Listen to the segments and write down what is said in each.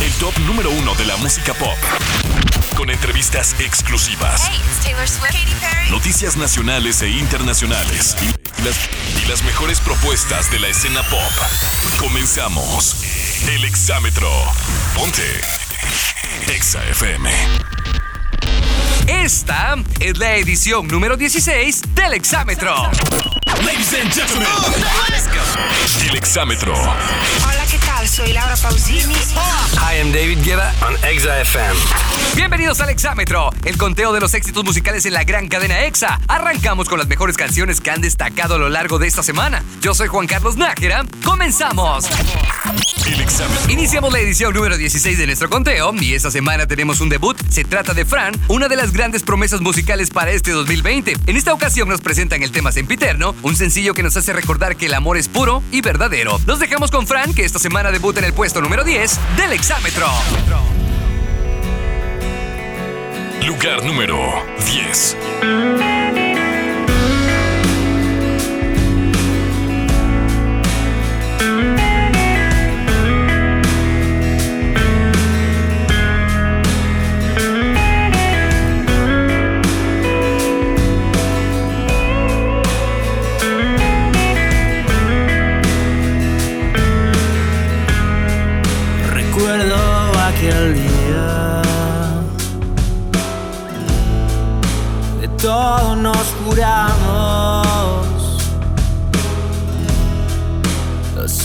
El top número uno de la música pop. Con entrevistas exclusivas. Hey, it's Taylor Swift, Katy Perry. Noticias nacionales e internacionales. Y las, y las mejores propuestas de la escena pop. Comenzamos. El Exámetro. Ponte. Exa FM. Esta es la edición número 16 del Exámetro. Ladies and gentlemen. El Exámetro. Soy Laura Pausini. Hi, I'm David Guetta on Exa FM. Bienvenidos al Exámetro, el conteo de los éxitos musicales en la gran cadena Exa. Arrancamos con las mejores canciones que han destacado a lo largo de esta semana. Yo soy Juan Carlos Nájera. ¡Comenzamos! El Exámetro. Iniciamos la edición número 16 de nuestro conteo y esta semana tenemos un debut. Se trata de Fran, una de las grandes promesas musicales para este 2020. En esta ocasión nos presentan el tema Sempiterno, un sencillo que nos hace recordar que el amor es puro y verdadero. Nos dejamos con Fran, que esta semana en el puesto número 10 del Exámetro. Lugar número 10.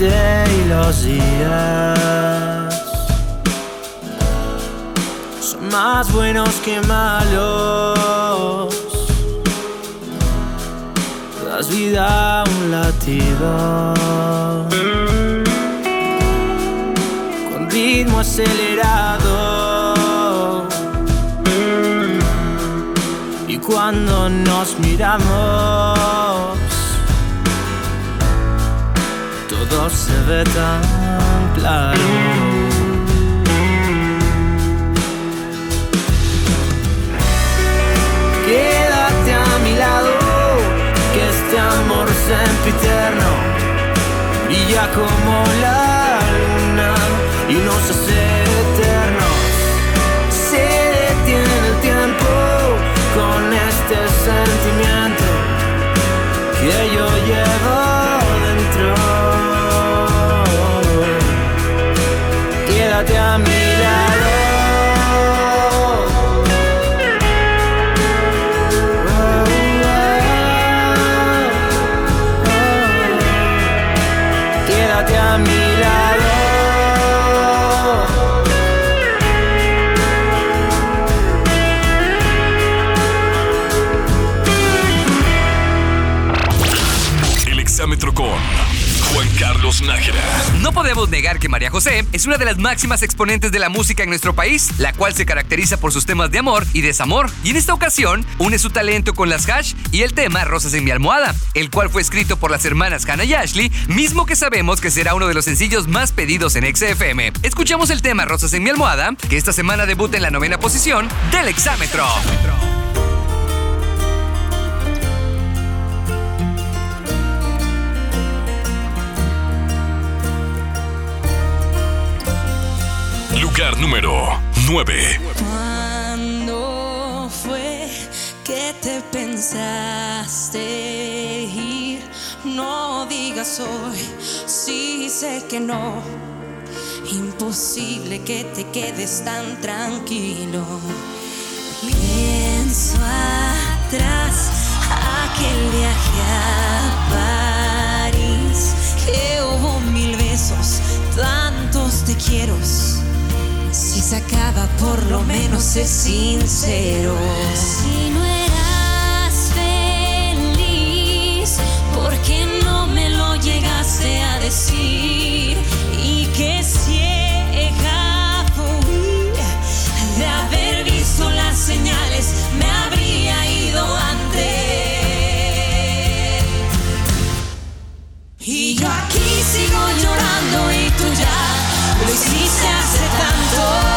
Y los días son más buenos que malos. Das vida a un latido con ritmo acelerado. Y cuando nos miramos todo se ve tan claro. Quédate a mi lado, que este amor sempiterno brilla como la No podemos negar que María José es una de las máximas exponentes de la música en nuestro país, la cual se caracteriza por sus temas de amor y desamor. Y en esta ocasión une su talento con las hash y el tema Rosas en mi almohada, el cual fue escrito por las hermanas Hannah y Ashley, mismo que sabemos que será uno de los sencillos más pedidos en XFM. Escuchamos el tema Rosas en mi almohada, que esta semana debuta en la novena posición del exámetro. Lugar número 9. ¿Cuándo fue que te pensaste ir? No digas hoy, sí sé que no. Imposible que te quedes tan tranquilo. Pienso atrás, aquel viaje a París, que hubo mil besos, tantos te quiero. Si se acaba, por lo menos sé sincero. Si no eras feliz, ¿por qué no me lo llegaste a decir? Y que ciega fui de haber visto las señales, me habría ido antes. Y yo aquí sigo llorando y tú ya lo hiciste hace tanto.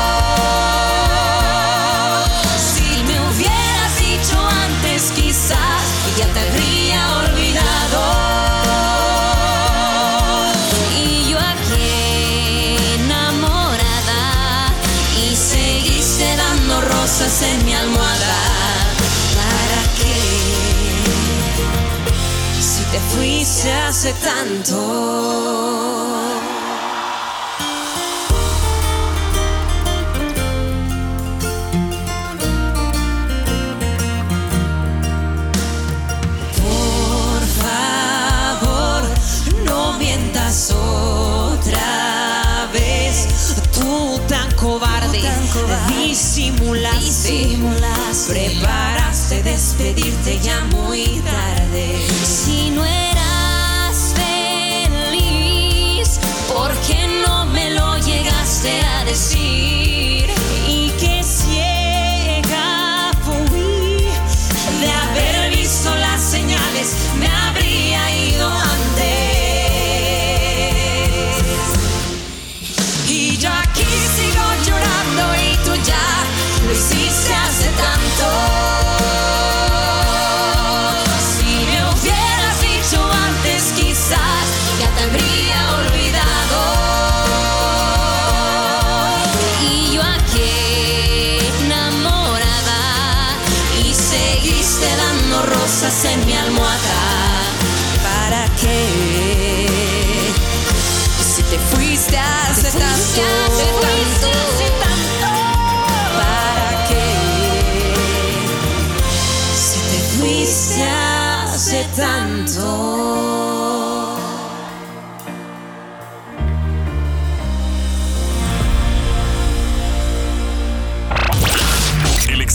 Fuiste hace tanto. Por favor, no mientas otra vez. Tú tan cobarde, disimulaste, preparaste despedirte ya muy tarde. Si no llegaste a decir?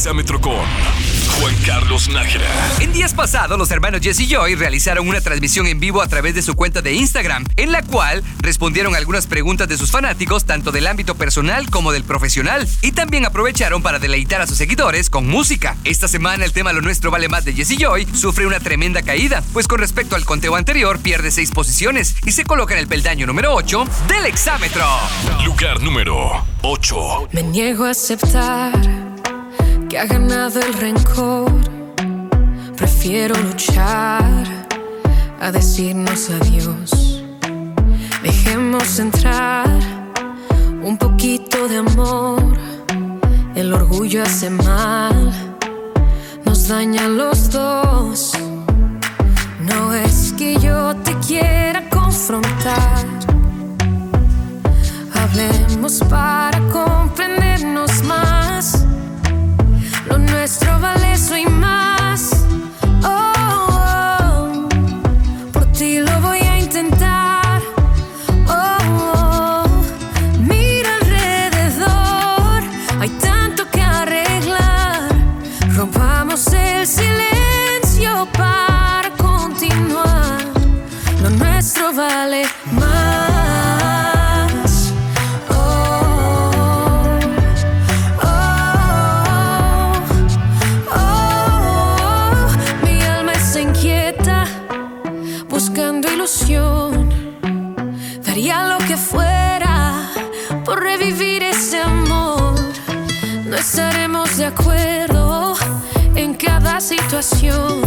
Exámetro con Juan Carlos Nájera. En días pasados, los hermanos Jesse y Joy realizaron una transmisión en vivo a través de su cuenta de Instagram, en la cual respondieron algunas preguntas de sus fanáticos, tanto del ámbito personal como del profesional, y también aprovecharon para deleitar a sus seguidores con música. Esta semana el tema Lo Nuestro Vale Más de Jesse Joy sufre una tremenda caída, pues con respecto al conteo anterior pierde seis posiciones y se coloca en el peldaño número 8 del exámetro. Lugar número 8. Me niego a aceptar que ha ganado el rencor. Prefiero luchar a decirnos adiós. Dejemos entrar un poquito de amor. El orgullo hace mal, nos daña a los dos. No es que yo te quiera confrontar. Hablemos para comprendernos más. Lo nuestro vale eso y más. Situación,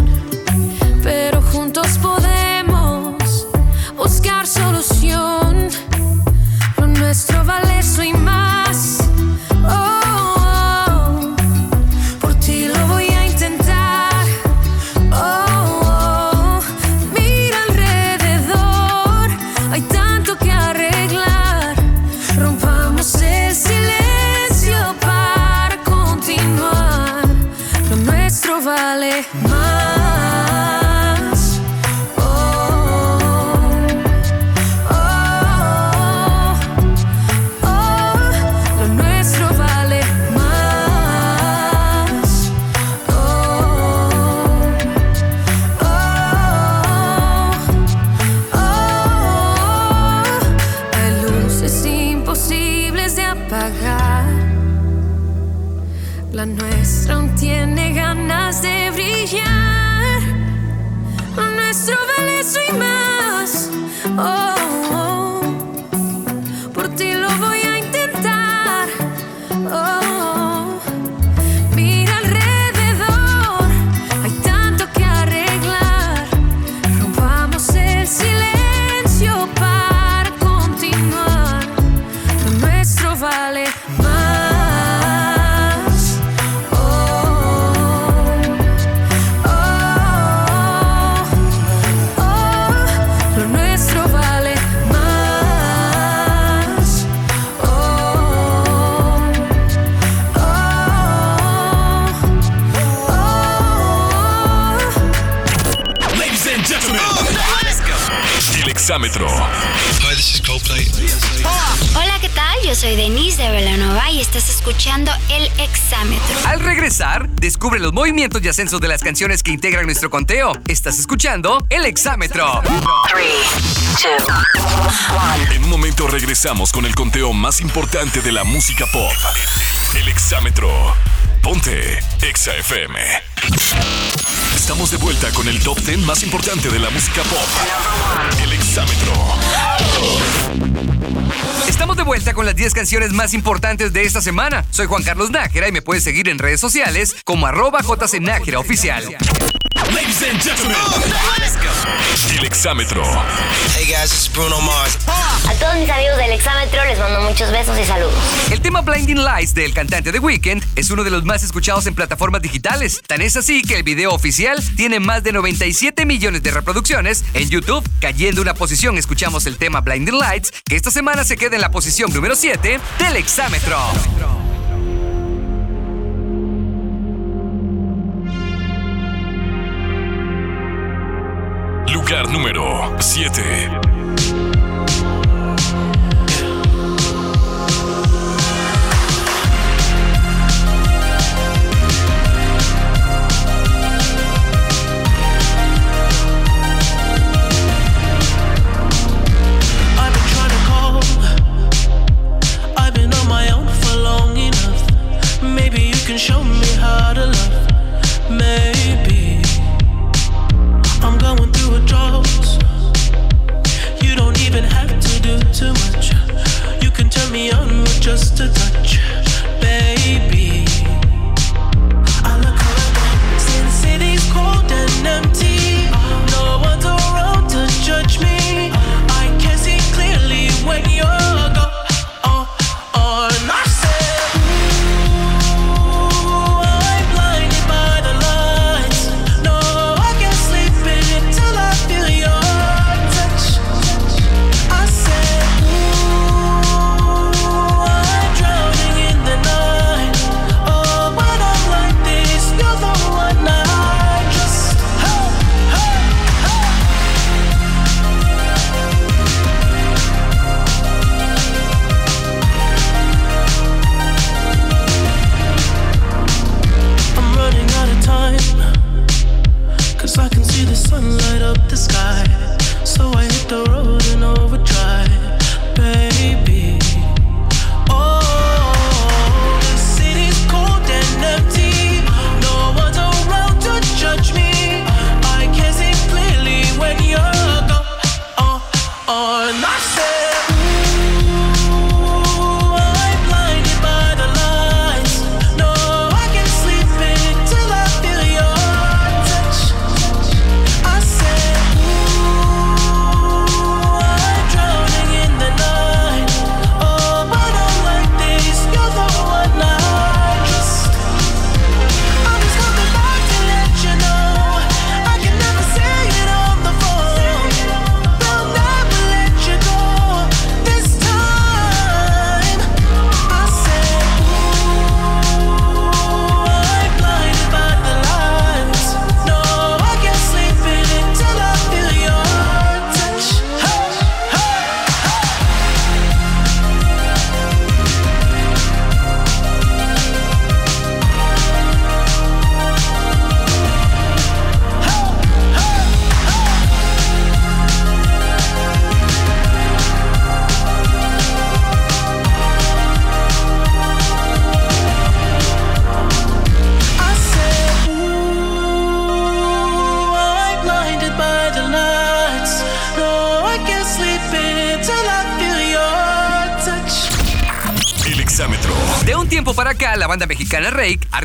exámetro. Hi, this is Coldplay. Hola, ¿qué tal? Yo soy Denise de Velanova y estás escuchando El Exámetro. Al regresar, descubre los movimientos y ascensos de las canciones que integran nuestro conteo. Estás escuchando El Exámetro. En un momento regresamos con el conteo más importante de la música pop. El exámetro. Ponte Exa FM. Estamos de vuelta con el top 10 más importante de la música pop. El exámetro. Estamos de vuelta con las 10 canciones más importantes de esta semana. Soy Juan Carlos Nájera y me puedes seguir en redes sociales como arroba jcnájera oficial. Ladies and gentlemen, el exámetro. Hey guys, this is Bruno Mars. A todos mis amigos del Exámetro les mando muchos besos y saludos. El tema Blinding Lights del cantante The Weeknd es uno de los más escuchados en plataformas digitales. Tan es así que el video oficial tiene más de 97 millones de reproducciones en YouTube. Cayendo una posición, escuchamos el tema Blinding Lights, que esta semana se queda en la posición número 7 del Exámetro. Maybe you can show me how to love. Drought. You don't even have to do too much. You can turn me on with just a touch, baby. I look around, see the city's cold and empty.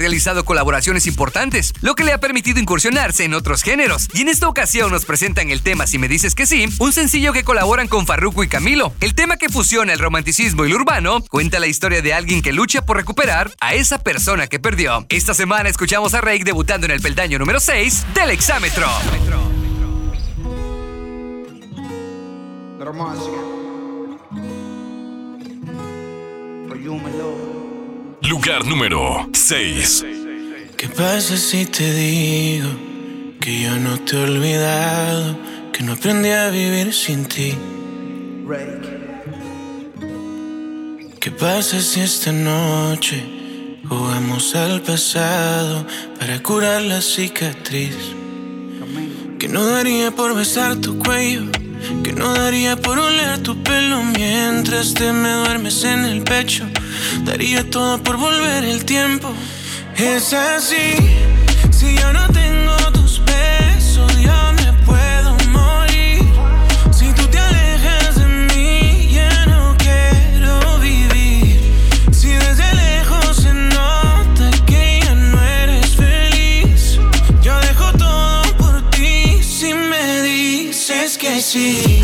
Realizado colaboraciones importantes, lo que le ha permitido incursionarse en otros géneros. Y en esta ocasión nos presentan el tema Si me dices que sí, un sencillo que colaboran con Farruko y Camilo. El tema que fusiona el romanticismo y lo urbano cuenta la historia de alguien que lucha por recuperar a esa persona que perdió. Esta semana escuchamos a Rake debutando en el peldaño número 6 del exámetro. Lugar número 6. ¿Qué pasa si te digo que yo no te he olvidado, que no aprendí a vivir sin ti? ¿Qué pasa si esta noche jugamos al pasado para curar la cicatriz? Que no daría por besar tu cuello, que no daría por oler tu pelo mientras te me duermes en el pecho. Daría todo por volver el tiempo. Es así, si yo no tengo tus besos, yo me puedo morir. Si tú te alejas de mí, ya no quiero vivir. Si desde lejos se nota que ya no eres feliz, yo dejo todo por ti si me dices que sí.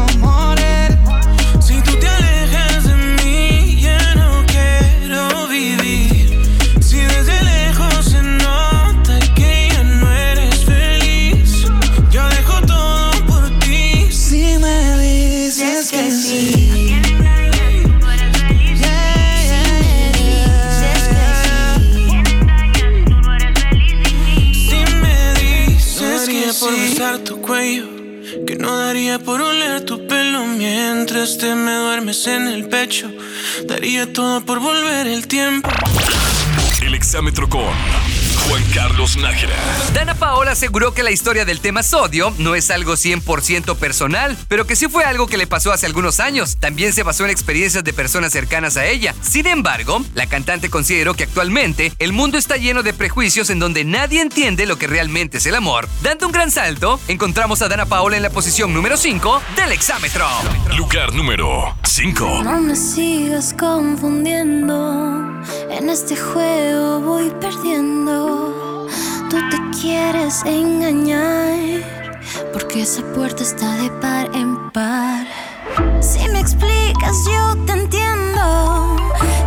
por oler tu pelo mientras te me duermes en el pecho. Daría todo por volver el tiempo. El exámetro con Juan Carlos Nájera. Dana Paola aseguró que la historia del tema sodio no es algo 100% personal, pero que sí fue algo que le pasó hace algunos años. También se basó en experiencias de personas cercanas a ella. Sin embargo, la cantante consideró que actualmente el mundo está lleno de prejuicios en donde nadie entiende lo que realmente es el amor. Dando un gran salto, encontramos a Dana Paola en la posición número 5 del exámetro. Lugar número 5. No me sigas confundiendo. En este juego voy perdiendo. Tú te quieres engañar. Porque esa puerta está de par en par. Si me explicas, yo te entiendo.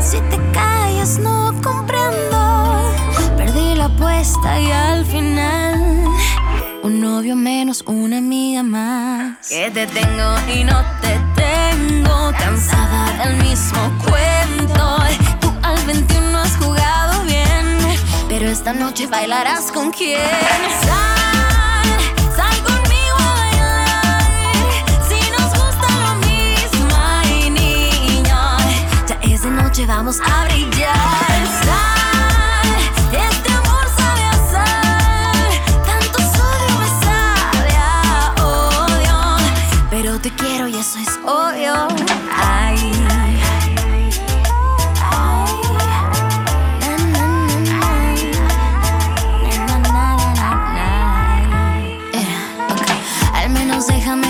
Si te callas, no comprendo. Perdí la apuesta y al final. Un novio menos, una amiga más. Que te tengo y no te tengo. Cansada del mismo cuento. Tú al 21 has jugado. Pero esta noche bailarás con quién. Sal, sal conmigo a bailar. Si nos gusta lo mismo, ay niña. Ya es de noche, vamos a brillar.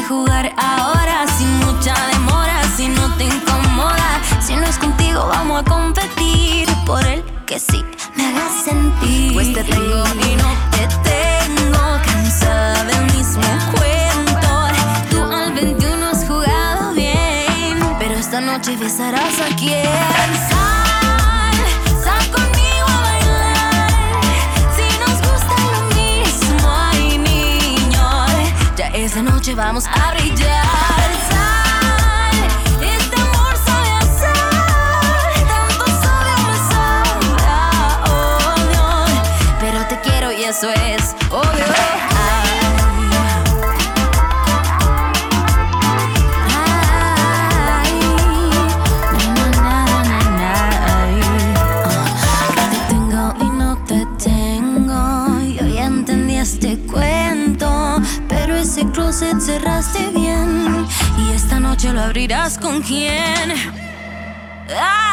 Jugar ahora sin mucha demora, si no te incomoda. Si no es contigo, vamos a competir por el que sí me haga sentir. Pues te tengo y no te tengo, cansada del mismo cuento. Tú al 21 has jugado bien, pero esta noche besarás a quien. Esa noche vamos a brillar. Este amor sabe sal, tanto sabe a odio, pero te quiero y eso es closet cerraste bien. Y esta noche lo abrirás con quién. Ay,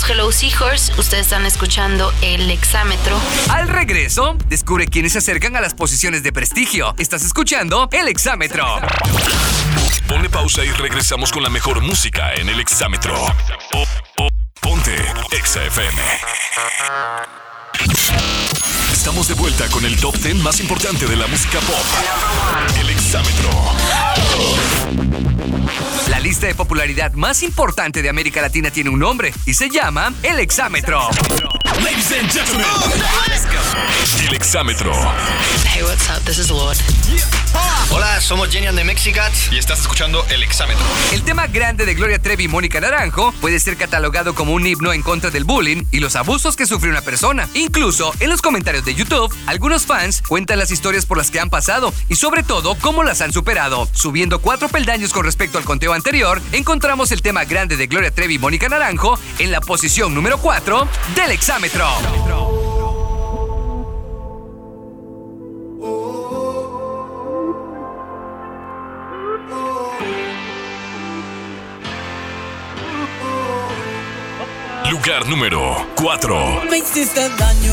somos Hello Seahorse. Ustedes están escuchando el exámetro. Al regreso, descubre quiénes se acercan a las posiciones de prestigio. Estás escuchando el exámetro. Ponle pausa y regresamos con la mejor música en el exámetro. O- o- ponte Exa FM. Estamos de vuelta con el top 10 más importante de la música pop. El exámetro. La lista de popularidad más importante de América Latina tiene un nombre y se llama el exámetro. Ladies and gentlemen, el exámetro. Hey, what's up? This is Lord. Hola, somos Jenny and the Mexicats y estás escuchando El Exámetro. El tema grande de Gloria Trevi y Mónica Naranjo puede ser catalogado como un himno en contra del bullying y los abusos que sufre una persona. Incluso en los comentarios de YouTube, algunos fans cuentan las historias por las que han pasado y sobre todo cómo las han superado. Subiendo cuatro peldaños con respecto al conteo anterior, encontramos el tema grande de Gloria Trevi y Mónica Naranjo en la posición número 4 del exámetro. Lugar número 4. Me hiciste daño,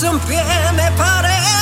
Un pie, me paré,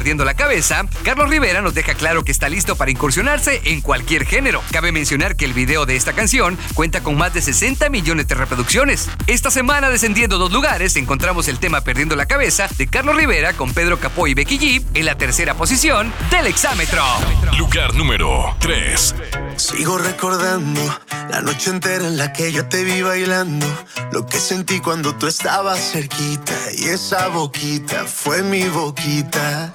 Perdiendo la Cabeza, Carlos Rivera nos deja claro que está listo para incursionarse en cualquier género. Cabe mencionar que el video de esta canción cuenta con más de 60 millones de reproducciones. Esta semana, descendiendo dos lugares, encontramos el tema Perdiendo la Cabeza de Carlos Rivera con Pedro Capó y Becky G en la tercera posición del exámetro. Lugar número 3. Sigo recordando la noche entera en la que yo te vi bailando. Lo que sentí cuando tú estabas cerquita. Y esa boquita fue mi boquita.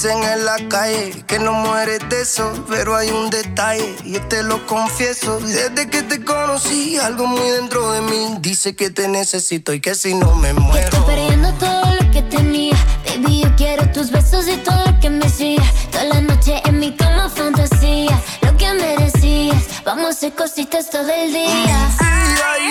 Dicen en la calle que no mueres de eso, pero hay un detalle, yo te lo confieso. Desde que te conocí, algo muy dentro de mí dice que te necesito y que si no me muero. Estoy perdiendo todo lo que tenía. Baby, yo quiero tus besos y todo lo que me hacía. Toda la noche en mi cama fantasía. Lo que me decías. Vamos a hacer cositas todo el día. Ay,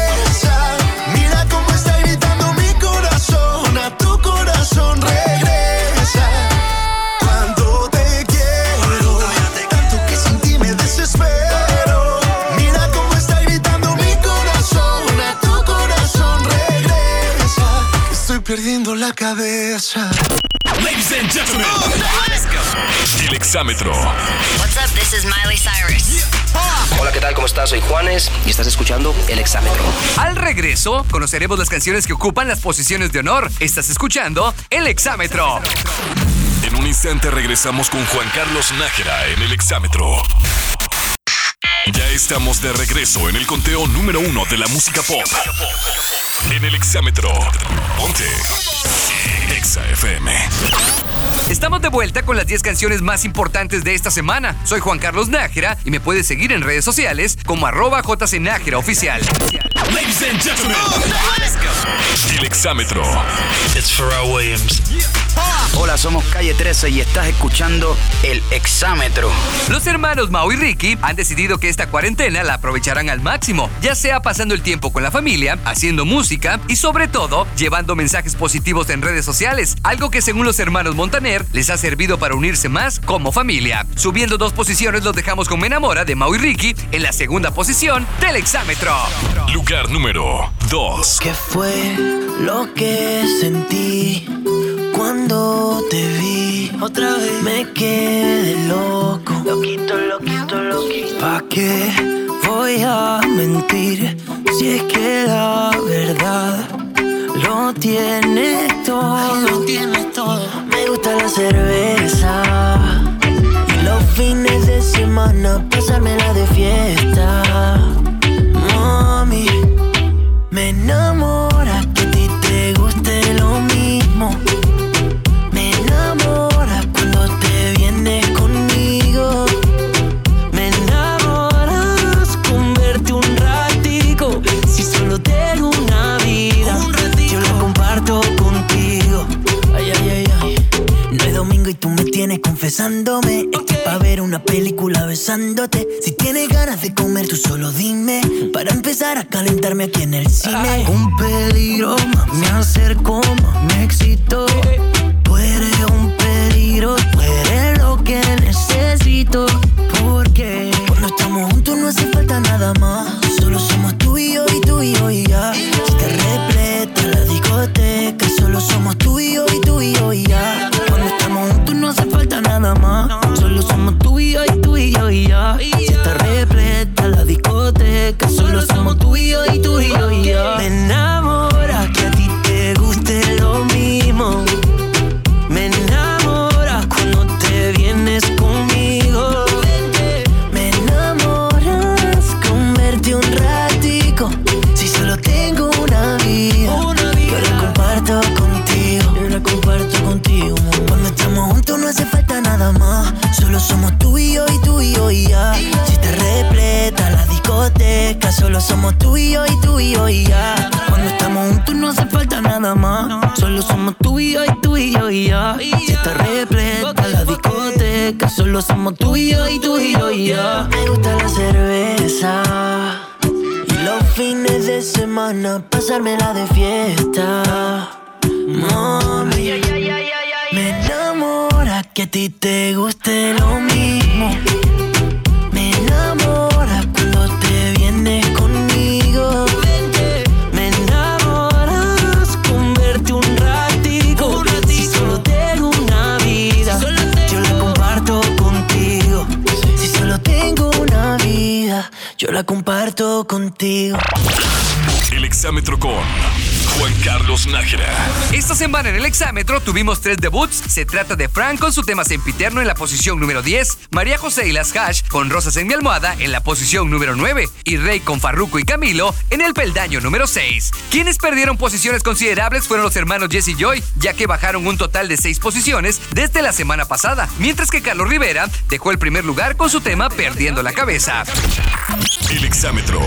Perdiendo la cabeza. Ladies and gentlemen, let's go. El exámetro. What's up? This is Miley Cyrus. Hola, ¿qué tal? ¿Cómo estás? Soy Juanes y estás escuchando El Exámetro. Al regreso, conoceremos las canciones que ocupan las posiciones de honor. Estás escuchando El Exámetro. En un instante regresamos con Juan Carlos Nájera en El Exámetro. Estamos de regreso en el conteo número uno de la música pop. En El Exámetro. Ponte. Exa FM. Estamos de vuelta con las 10 canciones más importantes de esta semana. Soy Juan Carlos Nájera y me puedes seguir en redes sociales como arroba jcnájera oficial. Ladies and gentlemen, let's go. El Exámetro. It's Pharrell Williams. Hola, somos Calle 13 y estás escuchando El Exámetro. Los hermanos Mau y Ricky han decidido que esta cuarentena la aprovecharán al máximo, ya sea pasando el tiempo con la familia, haciendo música y sobre todo llevando mensajes positivos en redes sociales, algo que según los hermanos Montaner les ha servido para unirse más como familia. Subiendo dos posiciones los dejamos con Me Enamora de Mau y Ricky en la segunda posición del Exámetro. Lugar número 2. ¿Qué fue lo que sentí cuando te vi? Otra vez me quedé loco. Loquito, loquito, loquito. ¿Pa' qué voy a mentir si es que la verdad lo tiene todo? Lo tiene todo. Me gusta la cerveza. Y los fines de semana pasármela de fiesta. Mami, me enamora Si tienes ganas de comer, tú solo dime. Para empezar a calentarme aquí en el cine. Un peligro, me acerco, somos tú y yo y tú y yo y ya. Cuando estamos juntos no hace falta nada más. Solo somos tú y yo y tú y yo y ya. Si te repleta la discoteca, solo somos tú y yo y tú y yo y ya. Me gusta la cerveza. Y los fines de semana pasármela de fiesta. Mami, me enamora que a ti te guste lo mismo. Me enamora yo la comparto contigo. Juan Carlos Nájera. Esta semana en el exámetro tuvimos tres debuts. Se trata de Frank con su tema sempiterno en la posición número 10, María José y las Hash con Rosas en mi almohada en la posición número 9 y Rey con Farruco y Camilo en el peldaño número 6. Quienes perdieron posiciones considerables fueron los hermanos Jesse Joy, ya que bajaron un total de 6 posiciones desde la semana pasada, mientras que Carlos Rivera dejó el primer lugar con su tema Perdiendo la cabeza. El exámetro.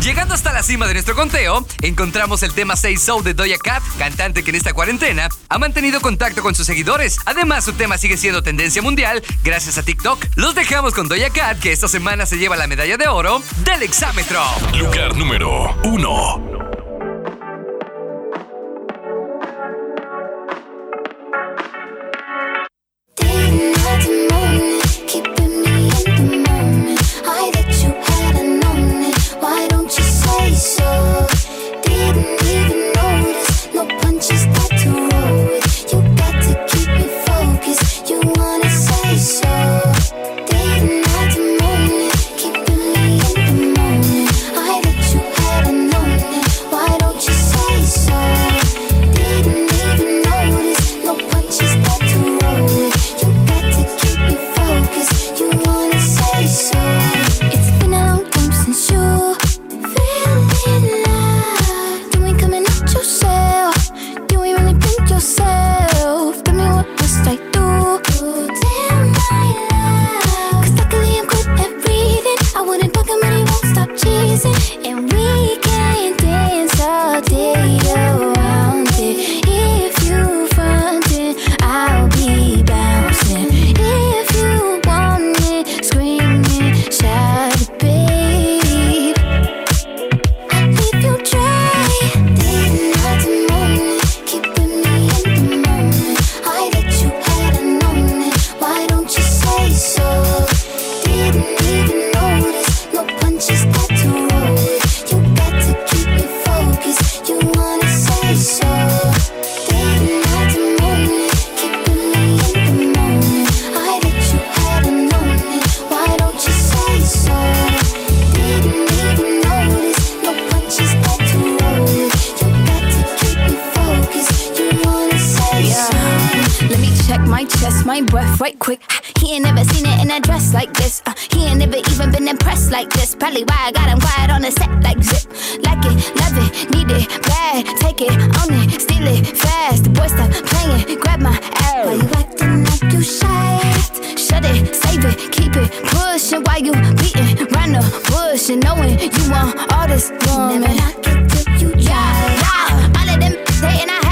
Llegando hasta la cima de nuestro conteo, encontramos el tema 6 Soul de Doja Cat, cantante que en esta cuarentena ha mantenido contacto con sus seguidores. Además, su tema sigue siendo tendencia mundial gracias a TikTok. Los dejamos con Doja Cat, que esta semana se lleva la medalla de oro del exámetro. Lugar número 1. Shut it, save it, keep it pushing while you beating round the bush and knowing you want all this woman. Never knock it till you try. Yeah, all of them saying I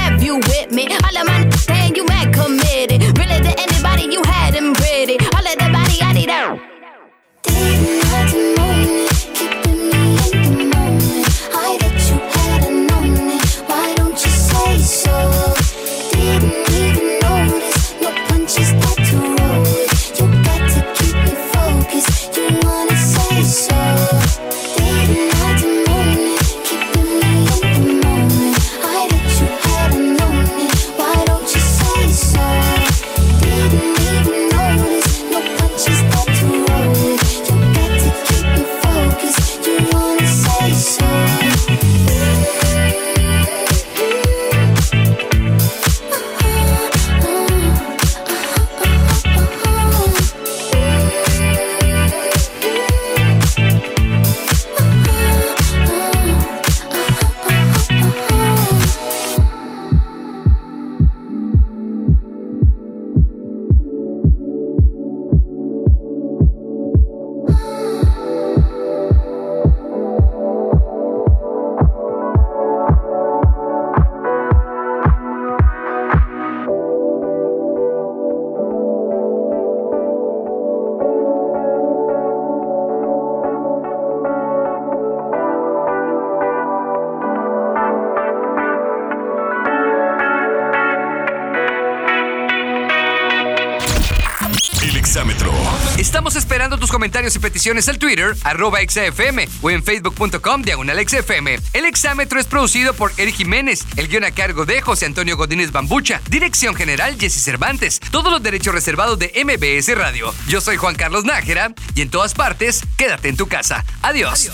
comentarios y peticiones al Twitter, arroba XFM o en facebook.com diagonal XFM. El exámetro es producido por Eric Jiménez, el guion a cargo de José Antonio Godínez Bambucha, dirección general Jesse Cervantes, todos los derechos reservados de MBS Radio. Yo soy Juan Carlos Nájera y en todas partes, quédate en tu casa. Adiós.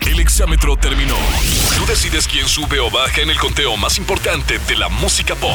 El exámetro terminó. Tú decides quién sube o baja en el conteo más importante de la música pop.